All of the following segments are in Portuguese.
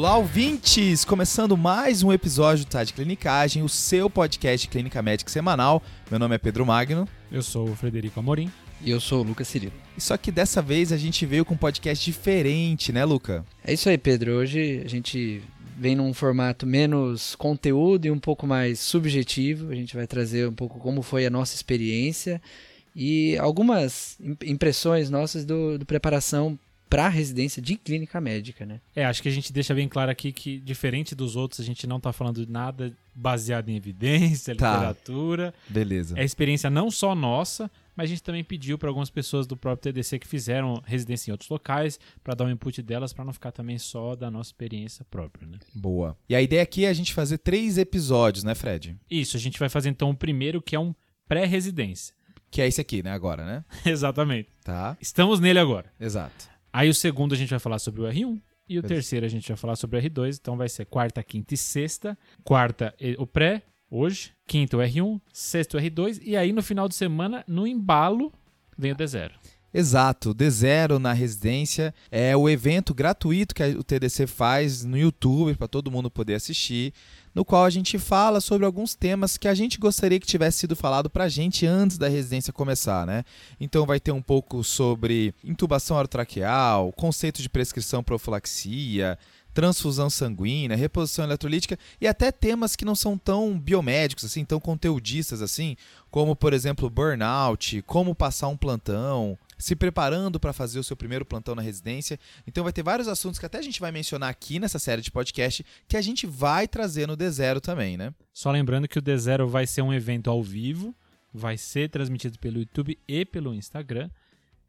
Olá, ouvintes! Começando mais um episódio do Tá de Clinicagem, o seu podcast de clínica médica semanal. Meu nome é Pedro Magno. Eu sou o Frederico Amorim. E eu sou o Lucas Cirilo. Só que dessa vez a gente veio com um podcast diferente, né, Luca? É isso aí, Pedro. Hoje a gente vem num formato menos conteúdo e um pouco mais subjetivo. A gente vai trazer um pouco como foi a nossa experiência e algumas impressões nossas do, do preparação para a residência de clínica médica, né? É, acho que a gente deixa bem claro aqui que, diferente dos outros, a gente não está falando de nada baseado em evidência, tá. literatura. Beleza. É experiência não só nossa, mas a gente também pediu para algumas pessoas do próprio TDC que fizeram residência em outros locais para dar um input delas para não ficar também só da nossa experiência própria, né? Boa. E a ideia aqui é a gente fazer três episódios, né, Fred? Isso, a gente vai fazer então o primeiro que é um pré-residência. Que é esse aqui, né, agora, né? Exatamente. Tá. Estamos nele agora. Exato. Aí o segundo a gente vai falar sobre o R1 e o terceiro a gente vai falar sobre o R2. Então vai ser quarta, quinta e sexta. Quarta, o pré, hoje. Quinta, o R1. Sexta, o R2. E aí no final de semana, no embalo, vem o D0. Exato, D0 na residência é o evento gratuito que o TDC faz no YouTube para todo mundo poder assistir no qual a gente fala sobre alguns temas que a gente gostaria que tivesse sido falado para a gente antes da residência começar, né? Então vai ter um pouco sobre intubação orotraqueal, conceito de prescrição profilaxia, transfusão sanguínea, reposição eletrolítica e até temas que não são tão biomédicos assim, tão conteudistas assim, como por exemplo burnout, como passar um plantão, se preparando para fazer o seu primeiro plantão na residência. Então vai ter vários assuntos que até a gente vai mencionar aqui nessa série de podcast que a gente vai trazer no D0 também, né? Só lembrando que o D0 vai ser um evento ao vivo, vai ser transmitido pelo YouTube e pelo Instagram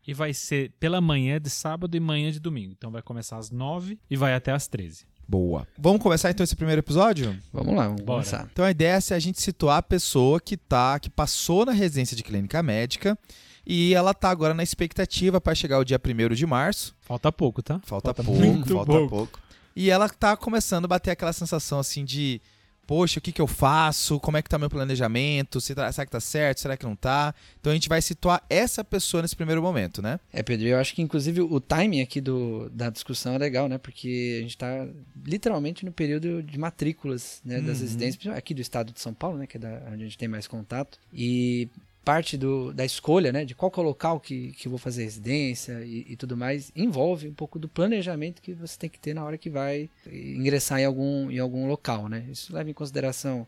e vai ser pela manhã de sábado e manhã de domingo. Então vai começar às 9 e vai até às 13. Boa. Vamos começar então esse primeiro episódio? Vamos lá, vamos Bora. começar. Então a ideia é a gente situar a pessoa que tá, que passou na residência de clínica médica e ela tá agora na expectativa para chegar o dia 1 de março. Falta pouco, tá? Falta, falta pouco, falta pouco. pouco. E ela tá começando a bater aquela sensação assim de poxa, o que, que eu faço? Como é que tá meu planejamento? Se tá, será que tá certo? Será que não tá? Então a gente vai situar essa pessoa nesse primeiro momento, né? É, Pedro, eu acho que inclusive o timing aqui do, da discussão é legal, né? Porque a gente tá literalmente no período de matrículas né, das uhum. residências, aqui do estado de São Paulo, né? Que é da, onde a gente tem mais contato. E parte do, da escolha, né, de qual é o local que, que vou fazer residência e, e, tudo mais, envolve um pouco do planejamento que você tem que ter na hora que vai ingressar em algum, em algum local, né? Isso leva em consideração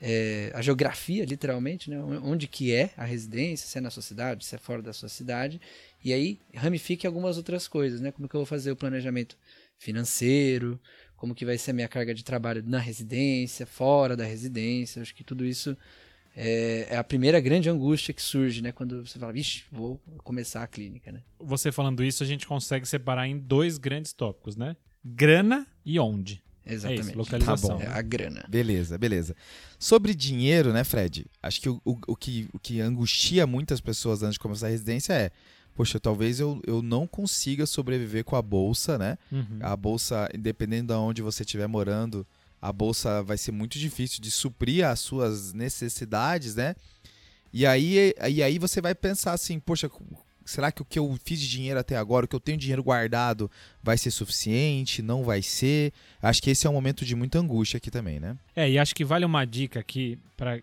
é, a geografia, literalmente, né, onde que é a residência, se é na sua cidade, se é fora da sua cidade, e aí ramifique algumas outras coisas, né? Como que eu vou fazer o planejamento financeiro, como que vai ser a minha carga de trabalho na residência, fora da residência, acho que tudo isso é, é, a primeira grande angústia que surge, né? Quando você fala, vixe, vou começar a clínica, né? Você falando isso, a gente consegue separar em dois grandes tópicos, né? Grana e onde. Exatamente. É isso, localização. Tá bom. É a grana. Beleza, beleza. Sobre dinheiro, né, Fred? Acho que o, o, o, que o que angustia muitas pessoas antes de começar a residência é poxa, talvez eu, eu não consiga sobreviver com a bolsa, né? Uhum. A bolsa, dependendo de onde você estiver morando, a bolsa vai ser muito difícil de suprir as suas necessidades, né? E aí, e aí você vai pensar assim, poxa, será que o que eu fiz de dinheiro até agora, o que eu tenho dinheiro guardado, vai ser suficiente? Não vai ser? Acho que esse é um momento de muita angústia aqui também, né? É, e acho que vale uma dica aqui, para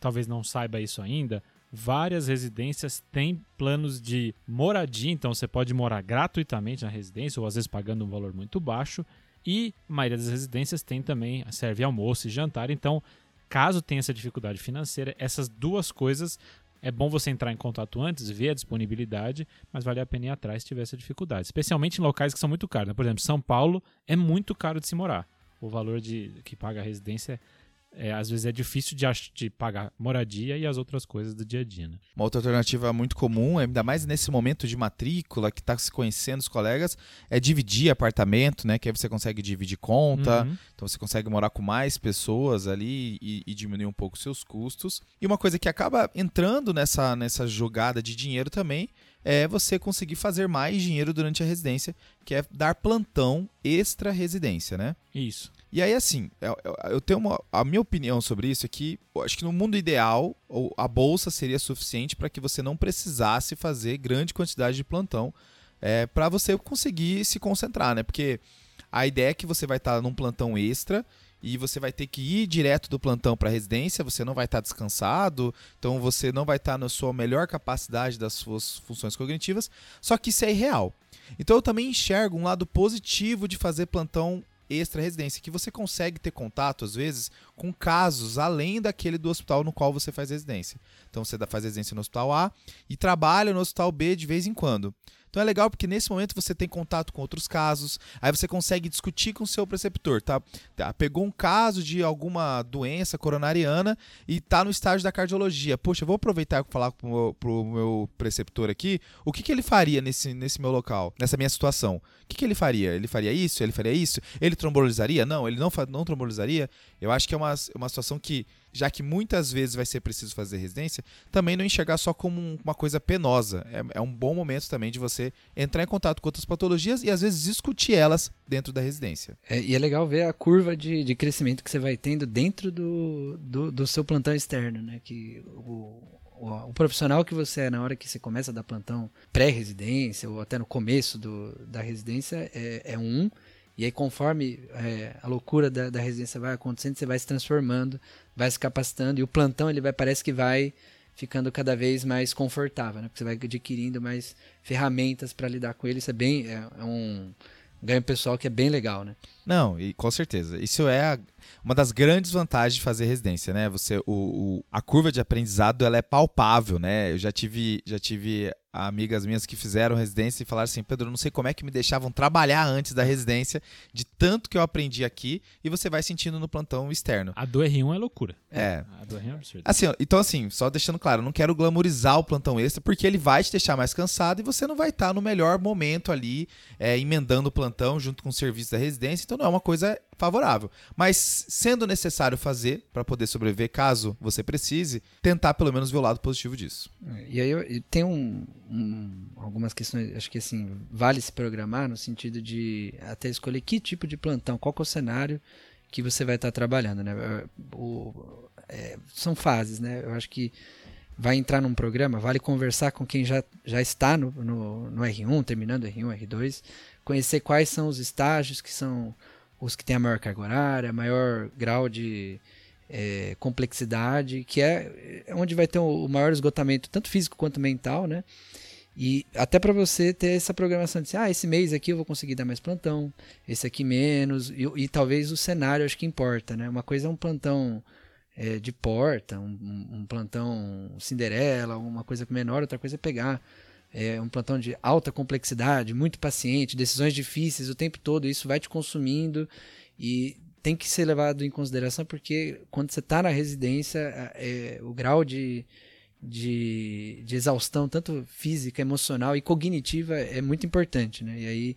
talvez não saiba isso ainda. Várias residências têm planos de moradia, então você pode morar gratuitamente na residência, ou às vezes pagando um valor muito baixo. E a maioria das residências tem também, serve almoço e jantar. Então, caso tenha essa dificuldade financeira, essas duas coisas é bom você entrar em contato antes, ver a disponibilidade, mas vale a pena ir atrás se tiver essa dificuldade. Especialmente em locais que são muito caros. Né? Por exemplo, São Paulo é muito caro de se morar. O valor de que paga a residência é, às vezes é difícil de, de, pagar moradia e as outras coisas do dia a dia. Né? Uma outra alternativa muito comum, ainda mais nesse momento de matrícula, que está se conhecendo os colegas, é dividir apartamento, né? Que aí você consegue dividir conta, uhum. então você consegue morar com mais pessoas ali e, e diminuir um pouco os seus custos. E uma coisa que acaba entrando nessa, nessa jogada de dinheiro também é você conseguir fazer mais dinheiro durante a residência, que é dar plantão extra residência, né? Isso. E aí, assim, eu, tenho uma. A minha opinião sobre isso é que acho que no mundo ideal, a bolsa seria suficiente para que você não precisasse fazer grande quantidade de plantão é, para você conseguir se concentrar, né? Porque a ideia é que você vai estar num plantão extra e você vai ter que ir direto do plantão para a residência, você não vai estar descansado, então você não vai estar na sua melhor capacidade das suas funções cognitivas, só que isso é irreal. Então eu também enxergo um lado positivo de fazer plantão extra residência, que você consegue ter contato, às vezes, com casos além daquele do hospital no qual você faz residência. Então você faz residência no hospital A e trabalha no hospital B de vez em quando. Então é legal porque nesse momento você tem contato com outros casos, aí você consegue discutir com o seu preceptor, tá? tá pegou um caso de alguma doença coronariana e tá no estágio da cardiologia. Poxa, eu vou aproveitar e falar pro meu, pro meu preceptor aqui, o que, que ele faria nesse, nesse meu local, nessa minha situação? O que, que ele faria? Ele faria isso? Ele faria isso? Ele trombolizaria? Não, ele não, não trombolizaria. Eu acho que é uma, uma situação que já que muitas vezes vai ser preciso fazer residência, também não enxergar só como uma coisa penosa. É, é, um bom momento também de você entrar em contato com outras patologias e às vezes discutir elas dentro da residência. É, e é legal ver a curva de, de crescimento que você vai tendo dentro do, do, do seu plantão externo, né? Que o, o, profissional que você é na hora que você começa a dar plantão pré-residência ou até no começo do, da residência é, é um. E aí, conforme é, a loucura da, da residência vai acontecendo, você vai se transformando, vai se capacitando, e o plantão ele vai parece que vai ficando cada vez mais confortável, né? Porque você vai adquirindo mais ferramentas para lidar com ele. Isso é bem é, é um ganho pessoal que é bem legal, né? Não, e com certeza. Isso é a, uma das grandes vantagens de fazer residência, né? Você, o, o, a curva de aprendizado ela é palpável, né? Eu já tive, já tive amigas minhas que fizeram residência e falaram assim: Pedro, eu não sei como é que me deixavam trabalhar antes da residência, de tanto que eu aprendi aqui, e você vai sentindo no plantão externo. A do R1 é loucura. É. A do R1 é absurda. Assim, então, assim, só deixando claro, não quero glamorizar o plantão extra, porque ele vai te deixar mais cansado e você não vai estar no melhor momento ali, é, emendando o plantão junto com o serviço da residência, então não é uma coisa favorável. Mas sendo necessário fazer para poder sobreviver, caso você precise, tentar pelo menos ver o lado positivo disso. E aí eu, tem um, um, algumas questões, acho que assim, vale se programar no sentido de até escolher que tipo de plantão, qual é o cenário que você vai estar trabalhando, né? O, é, são fases, né? Eu acho que vai entrar num programa, vale conversar com quem já, já está no, no, no R1, terminando R1, R2, conhecer quais são os estágios que são os que têm a maior carga horária, maior grau de é, complexidade, que é, é onde vai ter o maior esgotamento, tanto físico quanto mental, né? E até para você ter essa programação de ah, esse mês aqui eu vou conseguir dar mais plantão, esse aqui menos, e, e talvez o cenário acho que importa, né? Uma coisa é um plantão é, de porta, um, um, plantão Cinderela, uma coisa menor, outra coisa é pegar é um plantão de alta complexidade, muito paciente, decisões difíceis o tempo todo, isso vai te consumindo e tem que ser levado em consideração porque quando você está na residência, é, o grau de, de, de, exaustão, tanto física, emocional e cognitiva, é muito importante, né? E aí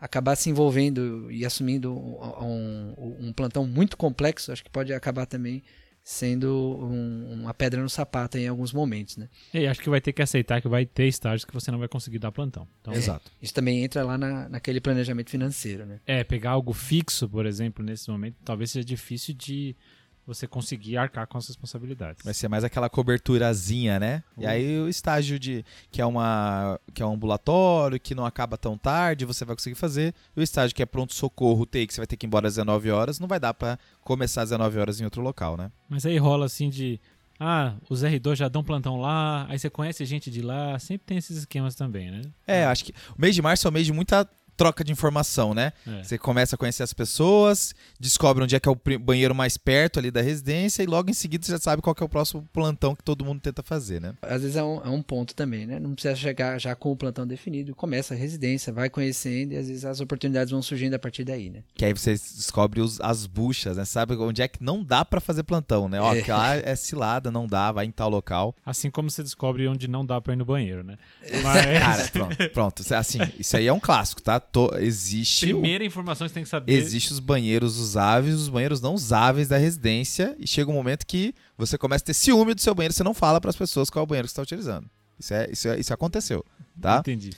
acabar se envolvendo e assumindo um, um, um plantão muito complexo, acho que pode acabar também sendo um, uma pedra no sapato em alguns momentos, né? E acho que vai ter que aceitar que vai ter estágios que você não vai conseguir dar plantão. Então, é, Exato. Isso também entra lá na, naquele planejamento financeiro, né? É, pegar algo fixo, por exemplo, nesse momento, talvez seja difícil de você conseguir arcar com as responsabilidades. Vai ser mais aquela coberturazinha, né? Uhum. E aí o estágio de que é uma que é um ambulatório, que não acaba tão tarde, você vai conseguir fazer. E o estágio que é pronto socorro, take, que você vai ter que ir embora às 19 horas, não vai dar para começar às 19 horas em outro local, né? Mas aí rola assim de ah, os R2 já dão plantão lá, aí você conhece gente de lá, sempre tem esses esquemas também, né? É, acho que o mês de março é o mês de muita troca de informação, né? É. Você começa a conhecer as pessoas, descobre onde é que é o banheiro mais perto ali da residência e logo em seguida você já sabe qual é o próximo plantão que todo mundo tenta fazer, né? Às vezes é um, é um ponto também, né? Não precisa chegar já com o plantão definido, começa a residência, vai conhecendo e às vezes as oportunidades vão surgindo a partir daí, né? Que aí você descobre os, as buchas, né? Sabe onde é que não dá para fazer plantão, né? Ó, é. lá é cilada, não dá, vai em tal local. Assim como você descobre onde não dá pra ir no banheiro, né? Mas... Cara, pronto, pronto. Assim, isso aí é um clássico, tá? To, existe. Primeira o, informação que você tem que saber. Existe os banheiros usáveis, os banheiros não usáveis da residência, e chega um momento que você começa a ter ciúme do seu banheiro, você não fala para as pessoas qual é o banheiro que você está utilizando. Isso, é, isso, é, isso aconteceu, tá? Entendi.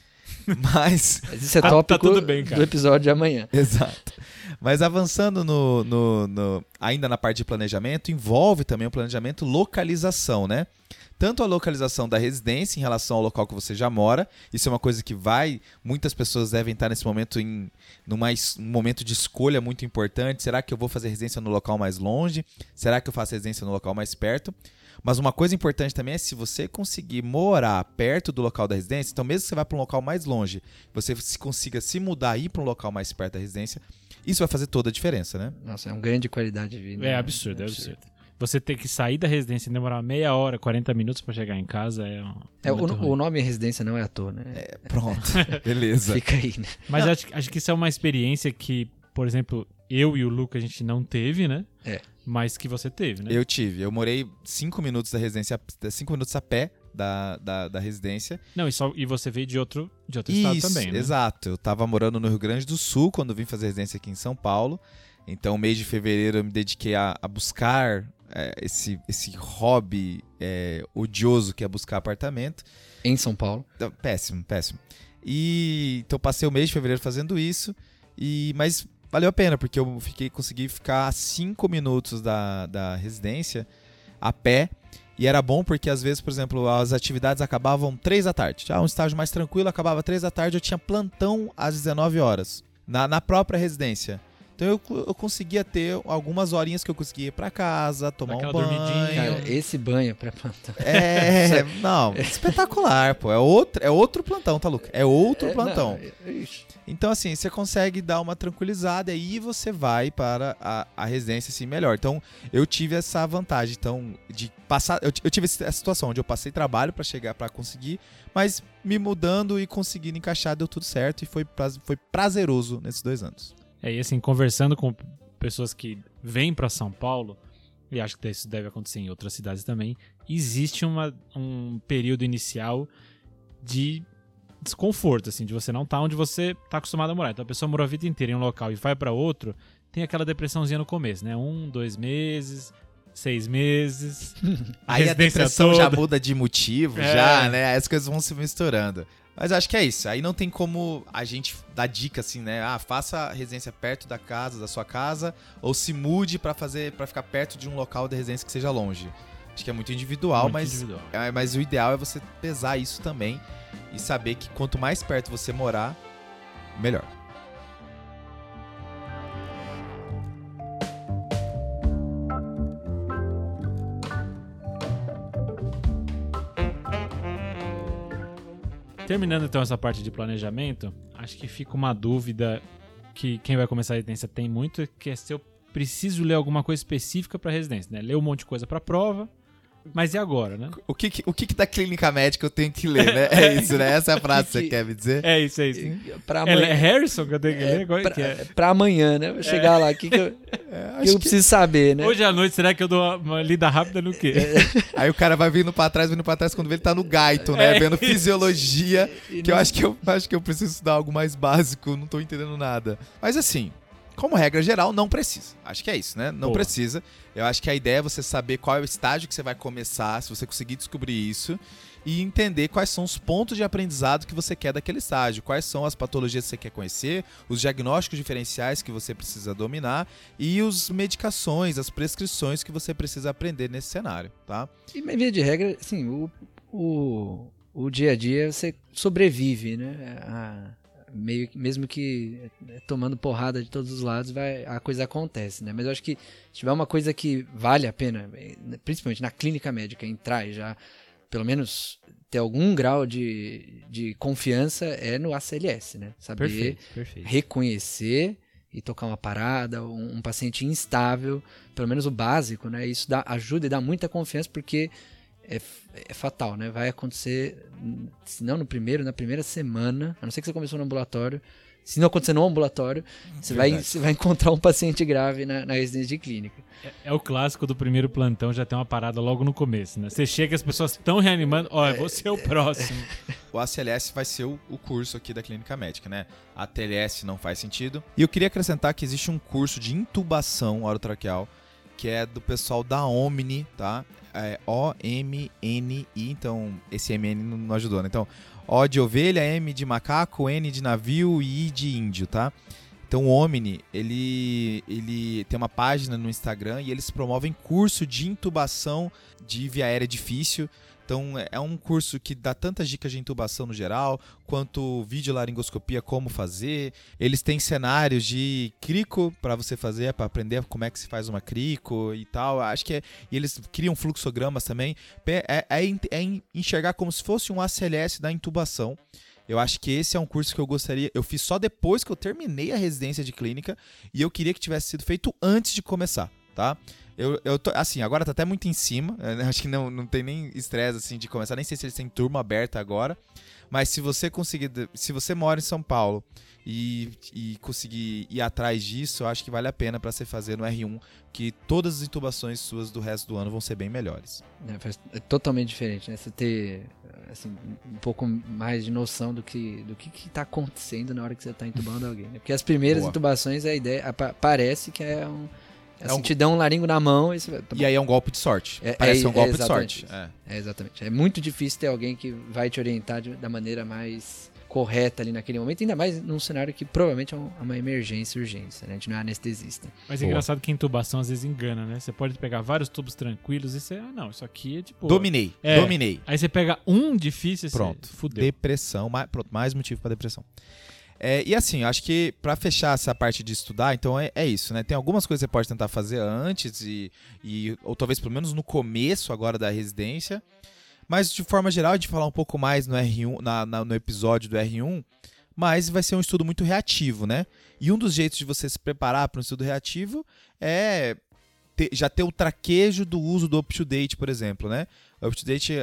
Mas. Isso é tópico tá, tá do episódio de amanhã. Exato. Mas avançando no, no, no, ainda na parte de planejamento, envolve também o planejamento localização, né? Tanto a localização da residência em relação ao local que você já mora, isso é uma coisa que vai, muitas pessoas devem estar nesse momento em numa, um momento de escolha muito importante. Será que eu vou fazer residência no local mais longe? Será que eu faço residência no local mais perto? Mas uma coisa importante também é se você conseguir morar perto do local da residência, então mesmo que você vá para um local mais longe, você consiga se mudar e ir para um local mais perto da residência, isso vai fazer toda a diferença, né? Nossa, é um ganho de qualidade de vida. É absurdo, é absurdo. Você ter que sair da residência e demorar meia hora, 40 minutos para chegar em casa é. Um, é o, o, nome residência não é à toa, né? É, pronto, beleza. Fica aí, né? Mas acho, acho que isso é uma experiência que, por exemplo, eu e o Luca a gente não teve, né? É. Mas que você teve, né? Eu tive. Eu morei cinco minutos da residência, cinco minutos a pé da, da, da residência. Não, e, só, e você veio de outro, de outro Isso, estado também, né? Exato. Eu tava morando no Rio Grande do Sul quando vim fazer residência aqui em São Paulo. Então, mês de fevereiro, eu me dediquei a, a buscar é, esse, esse hobby é, odioso que é buscar apartamento. Em São Paulo? Então, péssimo, péssimo. E então passei o mês de fevereiro fazendo isso. E mas valeu a pena, porque eu fiquei, consegui ficar cinco minutos da, da residência a pé. E era bom porque, às vezes, por exemplo, as atividades acabavam três da tarde. Já um estágio mais tranquilo, acabava três da tarde, eu tinha plantão às 19 horas. Na, na própria residência. Então eu, eu conseguia ter algumas horinhas que eu conseguia ir pra casa, tomar Aquela um banho. Cara, esse banho é pra plantão. É, não, espetacular, pô. É outro, é outro plantão, tá, Luca? É outro é, plantão. Não, é, então, assim, você consegue dar uma tranquilizada e aí você vai para a, a residência assim melhor. Então, eu tive essa vantagem, então, de passar. Eu, eu tive essa situação onde eu passei trabalho para chegar para conseguir, mas me mudando e conseguindo encaixar deu tudo certo e foi, foi prazeroso nesses dois anos. É, e assim, conversando com pessoas que vêm para São Paulo, e acho que isso deve acontecer em outras cidades também, existe uma, um período inicial de desconforto, assim, de você não estar tá onde você está acostumado a morar. Então a pessoa morou a vida inteira em um local e vai para outro, tem aquela depressãozinha no começo, né? Um, dois meses, seis meses. Aí a depressão toda. já muda de motivo, é. já, né? As coisas vão se misturando. Mas acho que é isso. Aí não tem como a gente dar dica assim, né? Ah, faça a residência perto da casa, da sua casa, ou se mude para fazer, para ficar perto de um local de residência que seja longe. Acho que é muito individual, muito mas, individual. É, mas o ideal é você pesar isso também e saber que quanto mais perto você morar, melhor. Terminando então essa parte de planejamento, acho que fica uma dúvida que quem vai começar a residência tem muito, que é se eu preciso ler alguma coisa específica para residência, né? Ler um monte de coisa para prova, mas e agora, né? O que, o que, que da clínica médica eu tenho que ler, né? É isso, né? Essa é a frase que você quer me dizer? É isso, é isso. Pra amanhã... É Harrison que eu tenho que ler? É, pra, que é? pra amanhã, né? Vou chegar é. lá, o que, que eu, é, que eu preciso saber, né? Hoje à noite, será que eu dou uma lida rápida no quê? É. Aí o cara vai vindo pra trás, vindo pra trás, quando vê ele tá no gaito, né? É Vendo fisiologia, que eu acho que eu acho que eu preciso estudar algo mais básico, não tô entendendo nada. Mas assim, como regra geral, não precisa. Acho que é isso, né? Não Boa. precisa. Eu acho que a ideia é você saber qual é o estágio que você vai começar, se você conseguir descobrir isso, e entender quais são os pontos de aprendizado que você quer daquele estágio, quais são as patologias que você quer conhecer, os diagnósticos diferenciais que você precisa dominar e as medicações, as prescrições que você precisa aprender nesse cenário, tá? E, via de regra, assim, o, o, o dia a dia você sobrevive, né? A meio mesmo que é, tomando porrada de todos os lados, vai, a coisa acontece, né? Mas eu acho que se tiver uma coisa que vale a pena, é, principalmente na clínica médica, entrar e já, pelo menos, ter algum grau de, de confiança é no ACLS, né? Saber perfeito, perfeito. reconhecer e tocar uma parada, um, um, paciente instável, pelo menos o básico, né? Isso dá, ajuda e dá muita confiança porque é, é, fatal, né? Vai acontecer, se não no primeiro, na primeira semana, a não ser que você começou no ambulatório. Se não acontecer no ambulatório, você vai, você vai encontrar um paciente grave na, na residência de clínica. É, é, o clássico do primeiro plantão, já tem uma parada logo no começo, né? Você chega, as pessoas estão reanimando, ó, é, vou ser o próximo. o ACLS vai ser o, o, curso aqui da clínica médica, né? A TLS não faz sentido. E eu queria acrescentar que existe um curso de intubação orotraqueal que é do pessoal da Omni, tá? É O-M-N-I, então esse M-N não ajudou, né? Então, O de ovelha, M de macaco, N de navio e I de índio, tá? Então o Omni, ele, ele tem uma página no Instagram e eles promovem curso de intubação de via aérea difícil. Então é um curso que dá tantas dicas de intubação no geral, quanto vídeo laringoscopia como fazer. Eles têm cenários de crico para você fazer, para aprender como é que se faz uma crico e tal. Acho que é, e eles criam fluxogramas também. É, é, é enxergar como se fosse um ACLS da intubação. Eu acho que esse é um curso que eu gostaria. Eu fiz só depois que eu terminei a residência de clínica e eu queria que tivesse sido feito antes de começar, tá? Eu, eu tô, assim, agora tá até muito em cima. Né? Acho que não, não tem nem estresse assim de começar. Nem sei se eles têm turma aberta agora. Mas se você conseguir. Se você mora em São Paulo e, e conseguir ir atrás disso, eu acho que vale a pena para você fazer no R1, que todas as intubações suas do resto do ano vão ser bem melhores. É, é totalmente diferente, né? Você ter assim, um pouco mais de noção do que do que, está acontecendo na hora que você está intubando alguém. Né? Porque as primeiras Boa. intubações, a ideia parece que é um é assim, um... te dão um laringo na mão e, você... tá e aí é um golpe de sorte. É, Parece é, um golpe de sorte. É. é. exatamente. É muito difícil ter alguém que vai te orientar de, da maneira mais correta ali naquele momento, ainda mais num cenário que provavelmente é, é uma emergência, urgência, né? A gente não é anestesista. Mas é engraçado que a intubação às vezes engana, né? Você pode pegar vários tubos tranquilos e você, ah, não, isso aqui é tipo. Dominei, é. dominei. Aí você pega um difícil e Pronto. Você, fudeu. Depressão, mais, pronto, mais motivo para depressão. É, e assim, acho que para fechar essa parte de estudar, então é, é, isso, né? Tem algumas coisas que você pode tentar fazer antes, e, e, ou talvez pelo menos no começo agora da residência. Mas de forma geral, a gente falar um pouco mais no R1, na, na, no episódio do R1, mas vai ser um estudo muito reativo, né? E um dos jeitos de você se preparar para um estudo reativo é ter, já ter o traquejo do uso do UpToDate, por exemplo, né? O UpToDate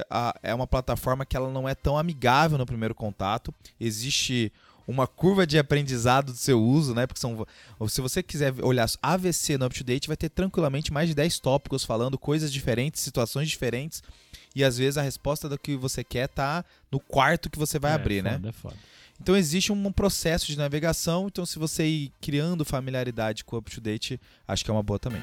é uma plataforma que ela não é tão amigável no primeiro contato. Existe uma curva de aprendizado do seu uso, né? Porque são, se você quiser olhar AVC no UpToDate, vai ter tranquilamente mais de 10 tópicos falando coisas diferentes, situações diferentes. E às vezes a resposta do que você quer tá no quarto que você vai é, abrir, foda, né? É foda. Então existe um processo de navegação. Então, se você ir criando familiaridade com o UpToDate, acho que é uma boa também.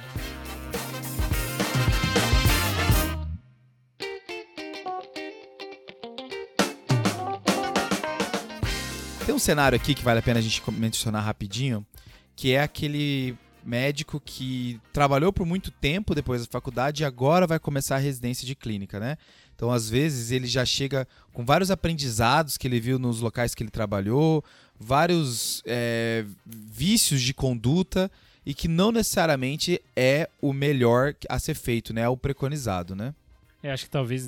Tem um cenário aqui que vale a pena a gente mencionar rapidinho, que é aquele médico que trabalhou por muito tempo depois da faculdade e agora vai começar a residência de clínica, né? Então, às vezes, ele já chega com vários aprendizados que ele viu nos locais que ele trabalhou, vários é, vícios de conduta e que não necessariamente é o melhor a ser feito, né? É o preconizado, né? É, acho que talvez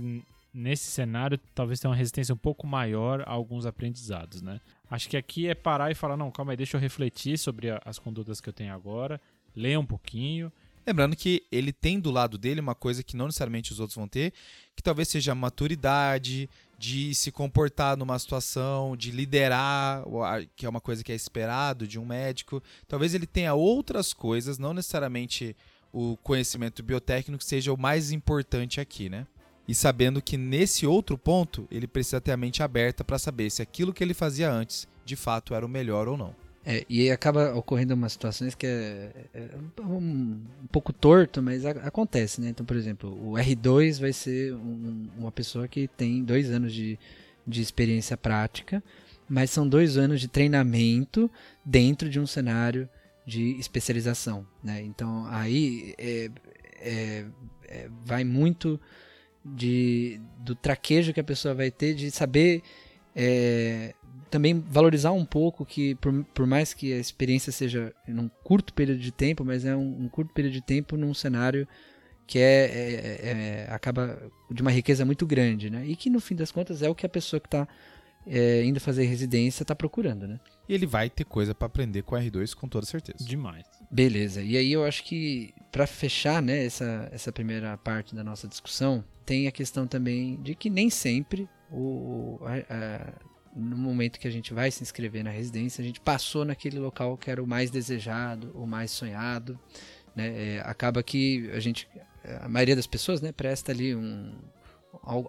nesse cenário, talvez tenha uma resistência um pouco maior a alguns aprendizados, né? Acho que aqui é parar e falar, não, calma aí, deixa eu refletir sobre a, as condutas que eu tenho agora, ler um pouquinho. Lembrando que ele tem do lado dele uma coisa que não necessariamente os outros vão ter, que talvez seja a maturidade de se comportar numa situação, de liderar, que é uma coisa que é esperado de um médico. Talvez ele tenha outras coisas, não necessariamente o conhecimento biotécnico seja o mais importante aqui, né? E sabendo que nesse outro ponto ele precisa ter a mente aberta para saber se aquilo que ele fazia antes de fato era o melhor ou não. É, e acaba ocorrendo umas situações que é, é um, um, pouco torto, mas a, acontece, né? Então, por exemplo, o R2 vai ser um, uma pessoa que tem dois anos de, de experiência prática, mas são dois anos de treinamento dentro de um cenário de especialização, né? Então, aí é, é, é vai muito de, do traquejo que a pessoa vai ter, de saber é, também valorizar um pouco que, por, por mais que a experiência seja num curto período de tempo, mas é um, um curto período de tempo num cenário que é, é, é, acaba de uma riqueza muito grande, né? E que no fim das contas é o que a pessoa que está é, indo fazer residência está procurando, né? E ele vai ter coisa para aprender com o R2 com toda certeza. Demais. Beleza. E aí eu acho que para fechar, né, essa, essa primeira parte da nossa discussão, tem a questão também de que nem sempre o, a, a, no momento que a gente vai se inscrever na residência, a gente passou naquele local que era o mais desejado, o mais sonhado. Né? É, acaba que a gente, a maioria das pessoas, né, presta ali um,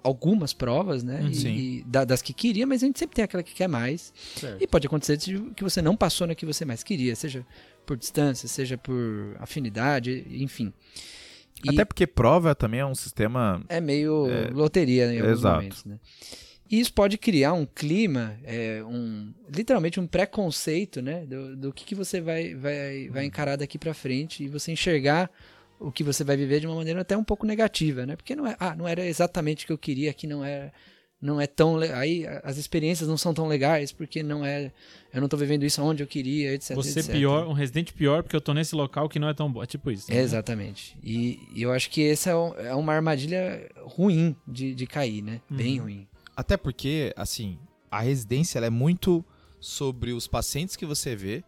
algumas provas, né? E, e, das que queria, mas a gente sempre tem aquela que quer mais. Certo. E pode acontecer que você não passou na que você mais queria, seja por distância, seja por afinidade, enfim. E Até porque prova também é um sistema. É meio é, loteria em alguns exato. momentos, né? E isso pode criar um clima, é, um, literalmente um preconceito, né? Do, do que, que você vai, vai, vai encarar daqui para frente e você enxergar o que você vai viver de uma maneira até um pouco negativa, né? Porque não é, ah, não era exatamente o que eu queria, aqui não é, não é tão, aí as experiências não são tão legais porque não é, eu não tô vivendo isso onde eu queria, etc. Você etc. pior, um residente pior porque eu tô nesse local que não é tão bom, é tipo isso. né? Exatamente. E, e eu acho que essa é, um- é uma armadilha ruim de, de cair, né? Bem Uhum. ruim. Até porque, assim, a residência ela é muito sobre os pacientes que você vê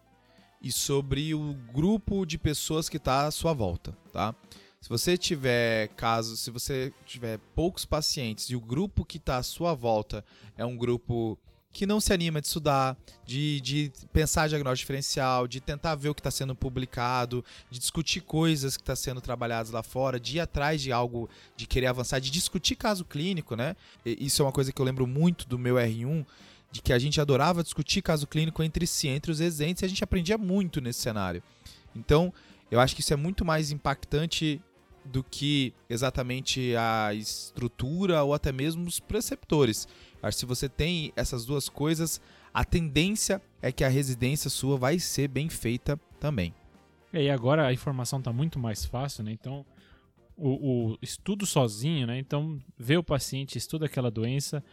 e sobre o grupo de pessoas que está à sua volta, tá? Se você tiver casos, se você tiver poucos pacientes e o grupo que está à sua volta é um grupo que não se anima de estudar, de, de pensar diagnóstico diferencial, de tentar ver o que está sendo publicado, de discutir coisas que estão sendo trabalhadas lá fora, de ir atrás de algo, de querer avançar, de discutir caso clínico, né? E- Isso é uma coisa que eu lembro muito do meu R1, de que a gente adorava discutir caso clínico entre si, entre os residentes, e a gente aprendia muito nesse cenário. Então, eu acho que isso é muito mais impactante do que exatamente a estrutura ou até mesmo os preceptores. Acho que se você tem essas duas coisas, a tendência é que a residência sua vai ser bem feita também. E agora a informação tá muito mais fácil, né? Então, o, o estudo sozinho, né? Então, ver o paciente, estuda aquela doença,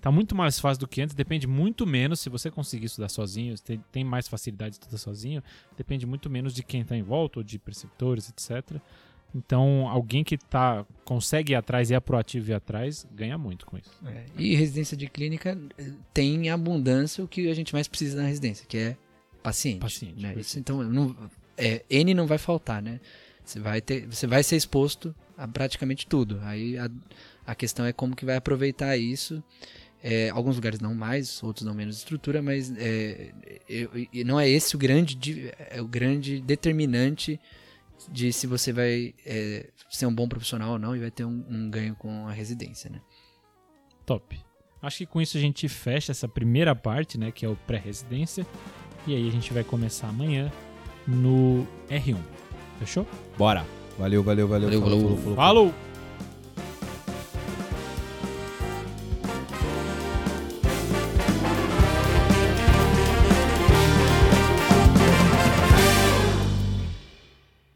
tá muito mais fácil do que antes, depende muito menos, se você conseguir estudar sozinho, tem, tem mais facilidade de estudar sozinho, depende muito menos de quem tá em volta, ou de preceptores, etc. Então, alguém que tá, consegue ir atrás e é proativo e ir atrás, ganha muito com isso. É, E residência de clínica eh, tem em abundância o que a gente mais precisa na residência, que é paciente. Paciente, né? Isso, então, não, é, N não vai faltar, né? Você vai, ter, você vai ser exposto a praticamente tudo. Aí a, a questão é como que vai aproveitar isso. É, alguns lugares não mais, outros não menos estrutura, mas é, eu- e não é esse o grande, é o grande determinante de se você vai é, ser um bom profissional ou não e vai ter um, um ganho com a residência, né? Top. Acho que com isso a gente fecha essa primeira parte, né, que é o pré-residência. E aí a gente vai começar amanhã no R1. Fechou? Bora! Valeu, valeu, valeu. Valeu, falou, falou. falou, falou. Falou!